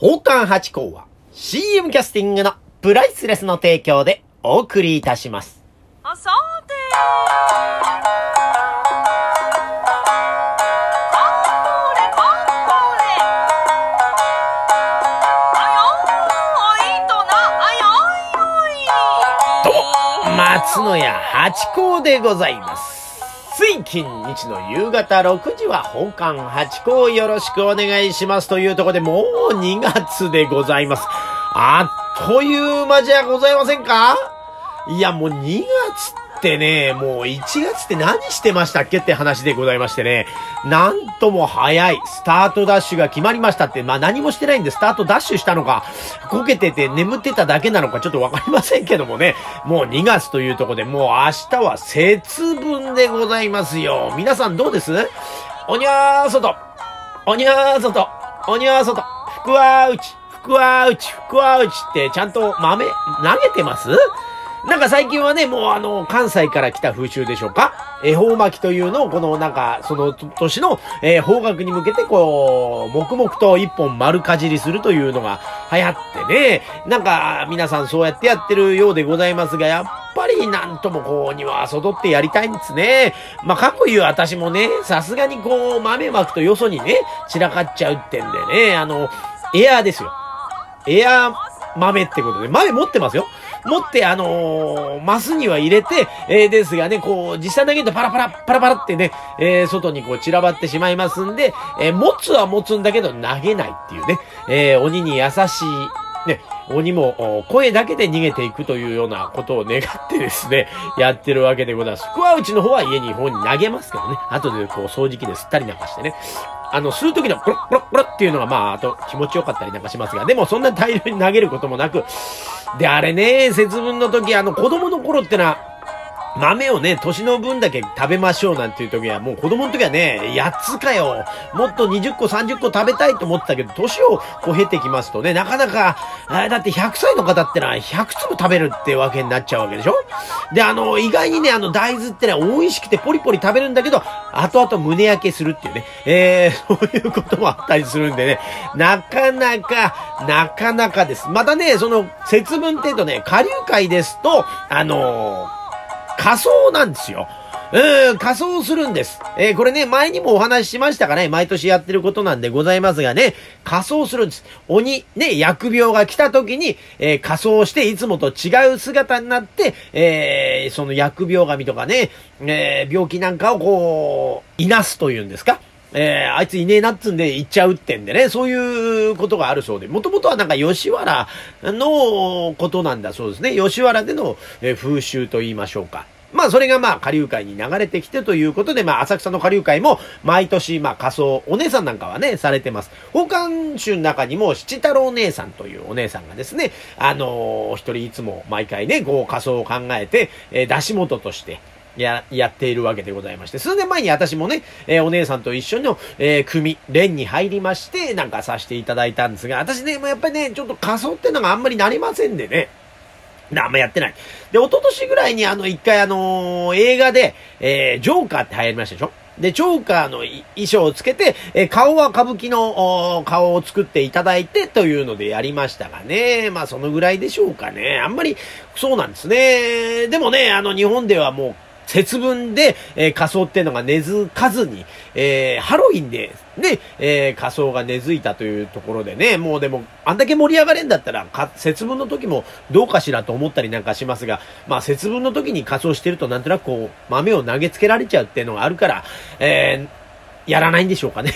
宝冠八甲は CM キャスティングのプライスレスの提供でお送りいたします。あさて松野屋八甲でございます。水金日の夕方6時は本館八甲よろしくお願いしますというとこでもう2月でございます。あっという間じゃございませんか？いやもう2月ってってね、もう1月って何してましたっけって話でございましてね、なんとも早い。スタートダッシュが決まりましたって、まあ何もしてないんでスタートダッシュしたのか、こけてて眠ってただけなのかちょっとわかりませんけどもね、もう2月というとこでもう明日は節分でございますよ。皆さんどうです？おにゃー外。おにゃー外。おにゃー外。福は内。福は内。福は内ってちゃんと豆投げてます？なんか最近はね、もうあの、関西から来た風習でしょうか？恵方巻きというのを、このなんか、その年の、えー方角に向けて、こう、黙々と一本丸かじりするというのが流行ってね、なんか、皆さんそうやってやってるようでございますが、やっぱりなんともこう、庭外ってやりたいんですね。まあ、過去言う私もね、さすがにこう、豆まくとよそにね、散らかっちゃうってんでね、あの、エアーですよ。エアー豆ってことで、豆持ってますよ。持って、あのーマスには入れて、えーですがね、こう、実際投げるとパラパラ、パラパラってね、えー外にこう散らばってしまいますんで、えー持つは持つんだけど投げないっていうね、えー鬼に優しい、ね、鬼も声だけで逃げていくというようなことを願ってですね、やってるわけでございます。福は内の方は家に方に投げますけどね、後でこう掃除機で吸ったりなんかしてね、あの、吸う時のプロップロップロっていうのがまあ、あと気持ちよかったりなんかしますが、でもそんな大量に投げることもなく、で、あれね、節分の時、あの、子供の頃ってのは、豆をね、年の分だけ食べましょうなんていう時は、もう子供の時はね、8つかよ。もっと20個、30個食べたいと思ってたけど、年をこう経てきますとね、なかなか、あだって100歳の方ってのは100粒食べるってわけになっちゃうわけでしょ？で、あの、意外にね、あの、大豆ってのは美味しくてポリポリ食べるんだけど、後々胸焼けするっていうね、えー、そういうこともあったりするんでね、なかなか、なかなかです。またね、その、節分っていうとね、下流会ですと、あのー仮装なんですよ。うん、仮装するんです。えーこれね、前にもお話ししましたかね、毎年やってることなんでございますがね、仮装するんです。鬼、ね、疫病が来た時に、えー仮装して、いつもと違う姿になって、えーその疫病神とかね、え病気なんかをこう、いなすというんですかえーあいついねえなっつんで行っちゃうってんでね、そういうことがあるそうで、もともとはなんか吉原のことなんだそうですね。吉原での、えー風習と言いましょうか。まあそれがまあ下流会に流れてきてということで、まあ浅草の下流会も毎年まあ仮装、お姉さんなんかはね、されてます。宝冠宗の中にも七太郎姉さんというお姉さんがですね、あのー一人いつも毎回ね、こう仮装を考えて、えー出し元として、や、やっているわけでございまして、数年前に私もね、えーお姉さんと一緒の、えー組、連に入りまして、なんかさせていただいたんですが、私ね、もうやっぱりね、ちょっと仮装ってのがあんまりなりませんでね、あんまやってない。で、一昨年ぐらいにあの、一回あのー映画で、えージョーカーって流行りましたでしょ？で、ジョーカーの衣装をつけて、え顔は歌舞伎の顔を作っていただいてというのでやりましたがね。まあ、そのぐらいでしょうかね。あんまり、そうなんですね。でもね、あの、日本ではもう、節分で、えー仮装っていうのが根付かずに、えーハロウィンで、ね、えー仮装が根付いたというところでね、もうでも、あんだけ盛り上がれんだったら、か節分の時もどうかしらと思ったりなんかしますが、まあ節分の時に仮装してるとなんとなくこう、豆を投げつけられちゃうっていうのがあるから、えーやらないんでしょうかね。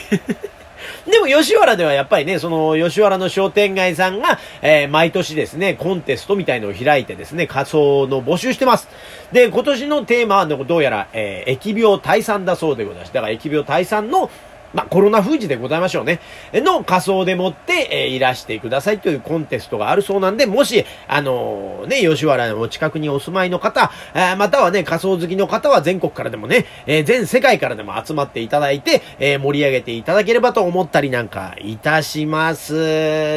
でも吉原ではやっぱりね、その吉原の商店街さんが、えー毎年ですね、コンテストみたいのを開いてですね、仮装の募集してます。で、今年のテーマはどうやら、えー疫病退散だそうでございます。だから疫病退散のまあ、コロナ封じでございましょうね。の仮装でもって、えーいらしてくださいというコンテストがあるそうなんで、もし、あのーね、吉原のお近くにお住まいの方、あーまたはね、仮装好きの方は全国からでもね、えー全世界からでも集まっていただいて、え盛り上げていただければと思ったりなんかいたします。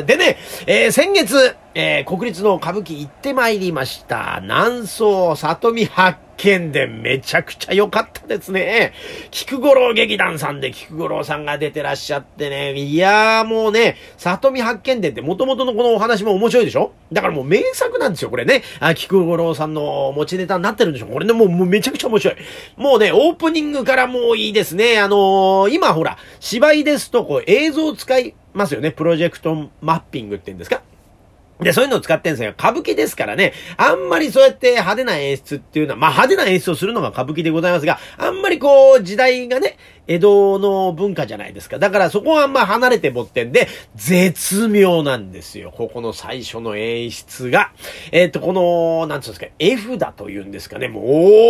でね、え先月、え国立の歌舞伎行ってまいりました。南宋里見八見伝めちゃくちゃ良かったですね。菊五郎劇団さんで菊五郎さんが出てらっしゃってね。いやーもうね、里見発見伝って元々のこのお話も面白いでしょ？だからもう名作なんですよ、これね。あ、菊五郎さんの持ちネタになってるんでしょ？これね、もうもうめちゃくちゃ面白い。もうね、オープニングからもういいですね。あのー今ほら、芝居ですとこう映像を使いますよね。プロジェクトマッピングって言うんですか？で、そういうのを使ってるんですよ。歌舞伎ですからね。あんまりそうやって派手な演出っていうのは、まあ派手な演出をするのが歌舞伎でございますが、あんまりこう、時代がね、江戸の文化じゃないですか。だからそこはまあ離れてぼってんで、絶妙なんですよ。ここの最初の演出が。えっ、と、この、なんつうんですか、F だというんですかね。もう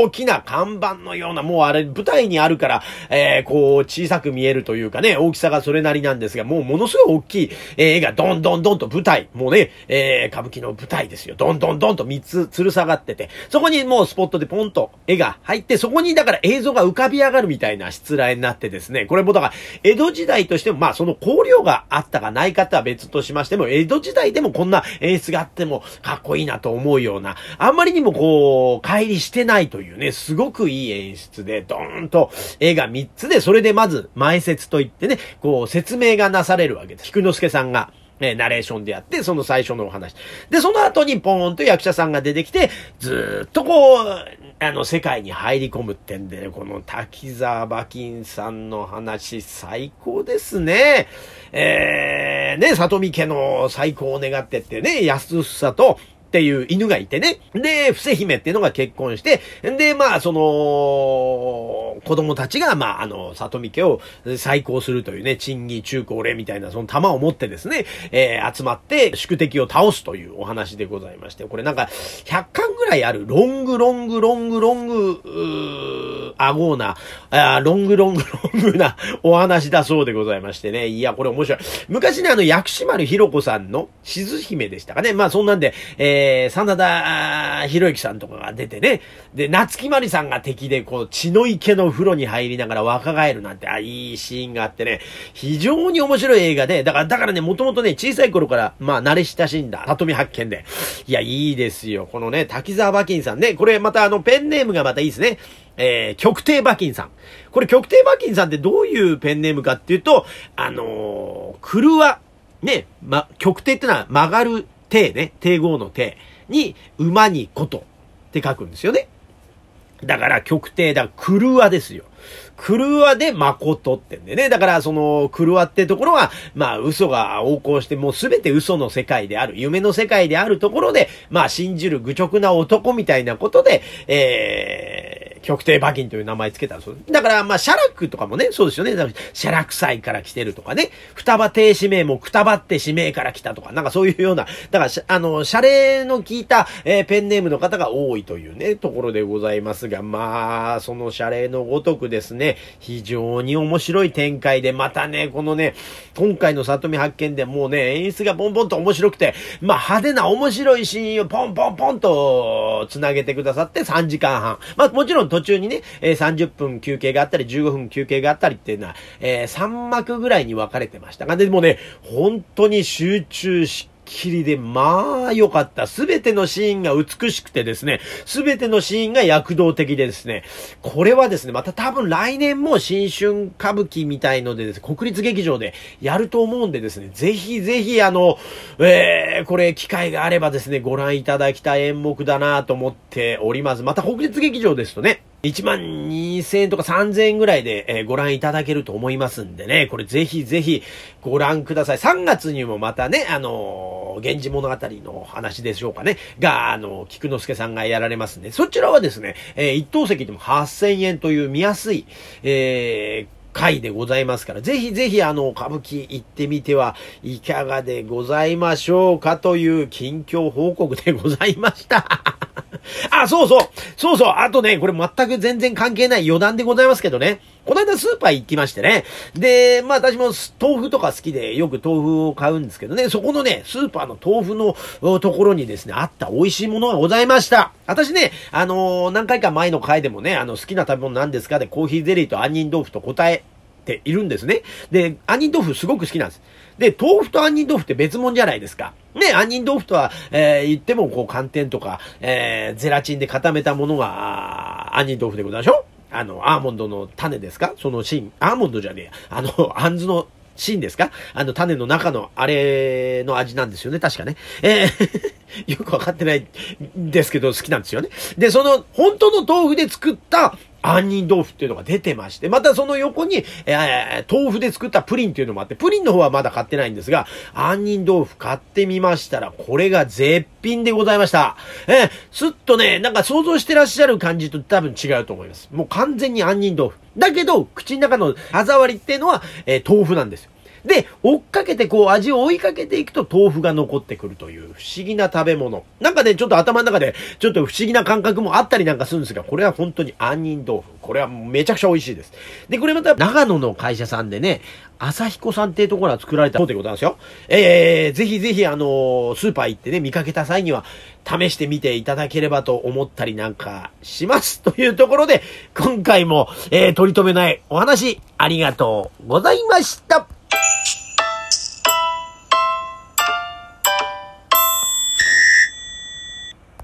大きな看板のような、もうあれ、舞台にあるから、えー、こう、小さく見えるというかね、大きさがそれなりなんですが、もうものすごい大きい、え絵がどんどんどんと舞台、もうね、えー、歌舞伎の舞台ですよ。どんどんどんと3つ吊る下がってて、そこにもうスポットでポンと絵が入って、そこにだから映像が浮かび上がるみたいな失礼になってですね、これもだから、江戸時代としても、まあその香料があったかないかとは別としましても、江戸時代でもこんな演出があってもかっこいいなと思うような、あんまりにもこう、乖離してないというね、すごくいい演出で、ドーンと絵が3つで、それでまず前説といってね、こう説明がなされるわけです。菊之助さんが。えナレーションでやって、その最初のお話。で、その後にポーンと役者さんが出てきて、ずっとこう、あの、世界に入り込むってんで、この滝沢馬琴さんの話、最高ですね。えー、ね、里見家の最高を願ってってね、安さと、っていう犬がいてね。で、伏姫っていうのが結婚して、で、まあ、その、子供たちが、まあ、あの、里見家を再興するというね、珍義中高礼みたいな、その玉を持ってですね、えー集まって宿敵を倒すというお話でございまして、これなんか、100巻ぐらいある、ロングロングロングロング、うーあごうな、あーロングロングロングなお話だそうでございましてね。いや、これ面白い。昔ね、あの、薬師丸ひろ子さんの、しず姫でしたかね。まあ、そんなんで、え、え真田広之さんとかが出てね。で、夏木まりさんが敵で、こう、血の池の風呂に入りながら若返るなんて、あ、いいシーンがあってね、非常に面白い映画で、だから、だからね、もともとね、小さい頃から、まあ、慣れ親しんだ、里見発見で。いや、いいですよ。このね、滝沢馬金さんね、これまたあの、ペンネームがまたいいですね。えー、極低馬金さん。これ極低馬金さんってどういうペンネームかっていうと、あのー、クワ、ね、ま、極低ってのは曲がる手ね、帝号の手に、馬にことって書くんですよね。だから極低だ、狂わですよ。クルワで誠ってんでね。だから、その、クルワってところは、まあ、嘘が横行して、もうすべて嘘の世界である、夢の世界であるところで、まあ、信じる愚直な男みたいなことで、えー、極低馬金という名前つけたそうです。だから、まあ、シャラクとかもね、そうですよね。だからシャラク祭から来てるとかね。双葉亭指名もくたばって指名から来たとか、なんかそういうような、だから、あの、シャレの効いた、えーペンネームの方が多いというね、ところでございますが、まあ、そのシャレのごとくでですね、非常に面白い展開で、またね、このね、今回の里見発見でもうね、演出がボンボンと面白くて、まあ派手な面白いシーンをポンポンポンと繋げてくださって3時間半。まあもちろん途中にね、え30分休憩があったり、15分休憩があったりっていうのは、え3幕ぐらいに分かれてましたが、でもね、本当に集中しきりで、まあ良かった。すべてのシーンが美しくてですね、すべてのシーンが躍動的でですね、これはですね、また多分来年も新春歌舞伎みたいのでですね、国立劇場でやると思うんでですね、ぜひぜひあの、えー、これ機会があればですね、ご覧いただきたい演目だなと思っております。また国立劇場ですとね、1万2000円とか3000円ぐらいで、えーご覧いただけると思いますんでね、これぜひぜひご覧ください。3月にもまたね、あのー源氏物語の話でしょうかね、が、あの、菊之助さんがやられますんで、そちらはですね、えー一等席でも8000円という見やすい、えー回でございますから、ぜひぜひあの、歌舞伎行ってみてはいかがでございましょうかという近況報告でございました。あ、そうそう。そうそうあとね、これ全く全然関係ない余談でございますけどね。この間スーパー行きましてね。で、まあ私も豆腐とか好きでよく豆腐を買うんですけどね、そこのね、スーパーの豆腐のところにですね、あった美味しいものがございました。私ね、あのー何回か前の回でもね、あの、好きな食べ物なんですかで、コーヒーゼリーと杏仁豆腐と答えているんですね。で、杏仁豆腐すごく好きなんです。で、豆腐と杏仁豆腐って別物じゃないですか。ね、杏仁豆腐とは、えー言っても、こう、寒天とか、えーゼラチンで固めたものが、杏仁豆腐でございましょあの、アーモンドの種ですか？その芯、アーモンドじゃねえや。あの、あんずの芯ですか？あの、種の中のあれの味なんですよね、確かね。えー よくわかってないんですけど、好きなんですよね。で、その、本当の豆腐で作った杏仁豆腐っていうのが出てまして、またその横に、えー、豆腐で作ったプリンっていうのもあって、プリンの方はまだ買ってないんですが、杏仁豆腐買ってみましたら、これが絶品でございました。えー、すっとね、なんか想像してらっしゃる感じと多分違うと思います。もう完全に杏仁豆腐。だけど、口の中の歯触りっていうのは、えー、豆腐なんですよ。で、追っかけてこう味を追いかけていくと豆腐が残ってくるという不思議な食べ物。なんかね、ちょっと頭の中でちょっと不思議な感覚もあったりなんかするんですが、これは本当に杏仁豆腐。これはめちゃくちゃ美味しいです。で、これまた長野の会社さんでね、朝彦さんっていうところが作られたそうでございますよ。えー、ぜひぜひあのスーパー行ってね、見かけた際には試してみていただければと思ったりなんかします。というところで、今回も、えー、取り留めないお話ありがとうございました。